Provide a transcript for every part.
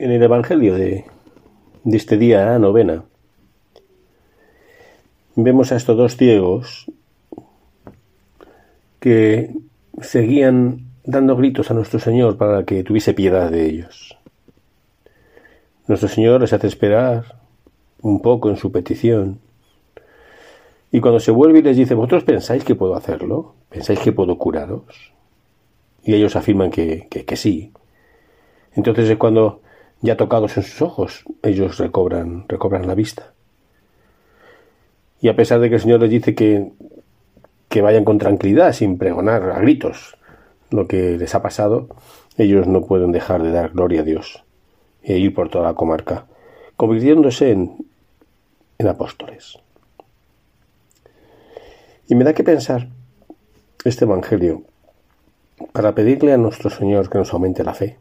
En el Evangelio de, este día, novena, vemos a estos dos ciegos que seguían dando gritos a nuestro Señor para que tuviese piedad de ellos. Nuestro Señor les hace esperar un poco en su petición. Y cuando se vuelve y les dice, ¿vosotros pensáis que puedo hacerlo? ¿Pensáis que puedo curaros? Y ellos afirman que, sí. Entonces es cuando, ya tocados en sus ojos, ellos recobran, recobran la vista. Y a pesar de que el Señor les dice que, que vayan con tranquilidad, sin pregonar a gritos lo que les ha pasado, ellos no pueden dejar de dar gloria a Dios e ir por toda la comarca, convirtiéndose en, en apóstoles. Y me da que pensar este Evangelio para pedirle a nuestro Señor que nos aumente la fe.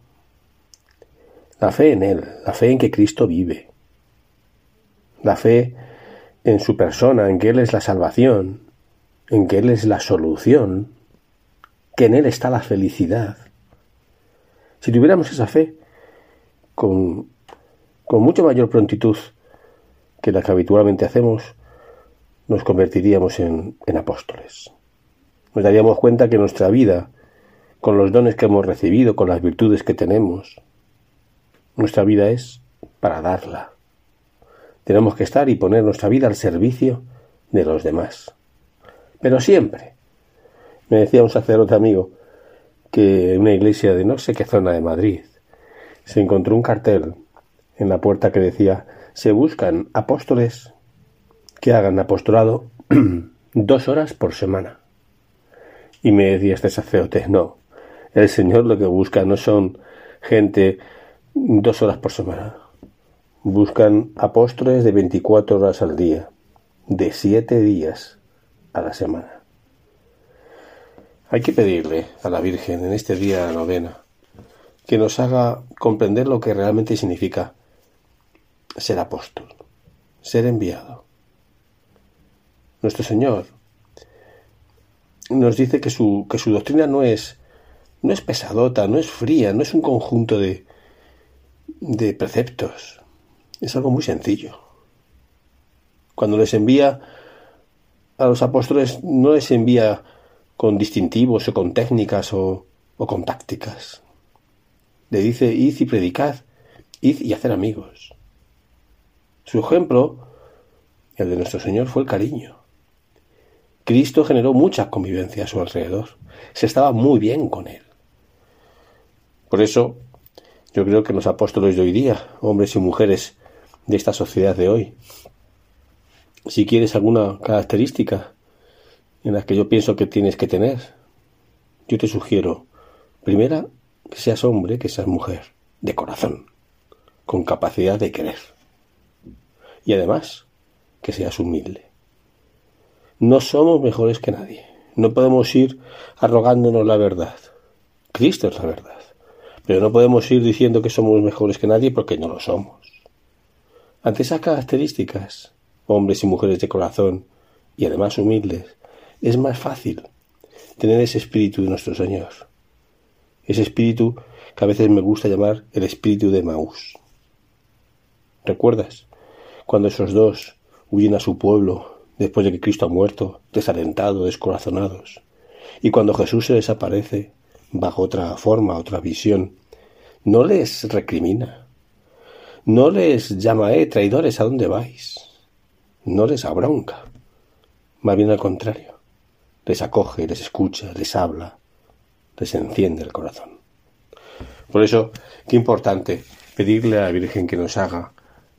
La fe en Él, la fe en que Cristo vive, la fe en su persona, en que Él es la salvación, en que Él es la solución, que en Él está la felicidad. Si tuviéramos esa fe, con, con mucho mayor prontitud que la que habitualmente hacemos, nos convertiríamos en, en apóstoles. Nos daríamos cuenta que nuestra vida, con los dones que hemos recibido, con las virtudes que tenemos, nuestra vida es para darla. Tenemos que estar y poner nuestra vida al servicio de los demás. Pero siempre, me decía un sacerdote amigo que en una iglesia de no sé qué zona de Madrid se encontró un cartel en la puerta que decía se buscan apóstoles que hagan apostolado dos horas por semana. Y me decía este sacerdote, no, el Señor lo que busca no son gente dos horas por semana. Buscan apóstoles de 24 horas al día, de siete días a la semana. Hay que pedirle a la Virgen en este día de novena que nos haga comprender lo que realmente significa ser apóstol, ser enviado. Nuestro Señor nos dice que su, que su doctrina no es, no es pesadota, no es fría, no es un conjunto de, de preceptos. Es algo muy sencillo. Cuando les envía a los apóstoles, no les envía con distintivos o con técnicas o, con tácticas. Le dice, id y predicad, id y hacer amigos. Su ejemplo, el de nuestro Señor, fue el cariño. Cristo generó mucha convivencia a su alrededor. Se estaba muy bien con él. Por eso, yo creo que los apóstoles de hoy día, hombres y mujeres de esta sociedad de hoy, si quieres alguna característica en las que yo pienso que tienes que tener. Yo te sugiero, primera, que seas hombre, que seas mujer, de corazón, con capacidad de querer. Y además, que seas humilde. No somos mejores que nadie. No podemos ir arrogándonos la verdad. Cristo es la verdad. Pero no podemos ir diciendo que somos mejores que nadie porque no lo somos. Ante esas características, hombres y mujeres de corazón, y además humildes, es más fácil tener ese espíritu de nuestro Señor. Ese espíritu que a veces me gusta llamar el espíritu de Maús. ¿Recuerdas? Cuando esos dos huyen a su pueblo después de que Cristo ha muerto, desalentados, descorazonados. Y cuando Jesús se desaparece, bajo otra forma, otra visión, no les recrimina. No les llama, eh, traidores, ¿a dónde vais? No les abronca. Más bien al contrario les acoge, les escucha, les habla, les enciende el corazón. Por eso, qué importante pedirle a la Virgen que nos haga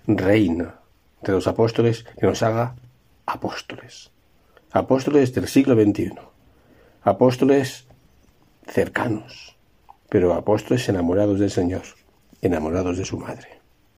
reina de los apóstoles, que nos haga apóstoles. Apóstoles del siglo XXI. Apóstoles cercanos, pero apóstoles enamorados del Señor, enamorados de su madre.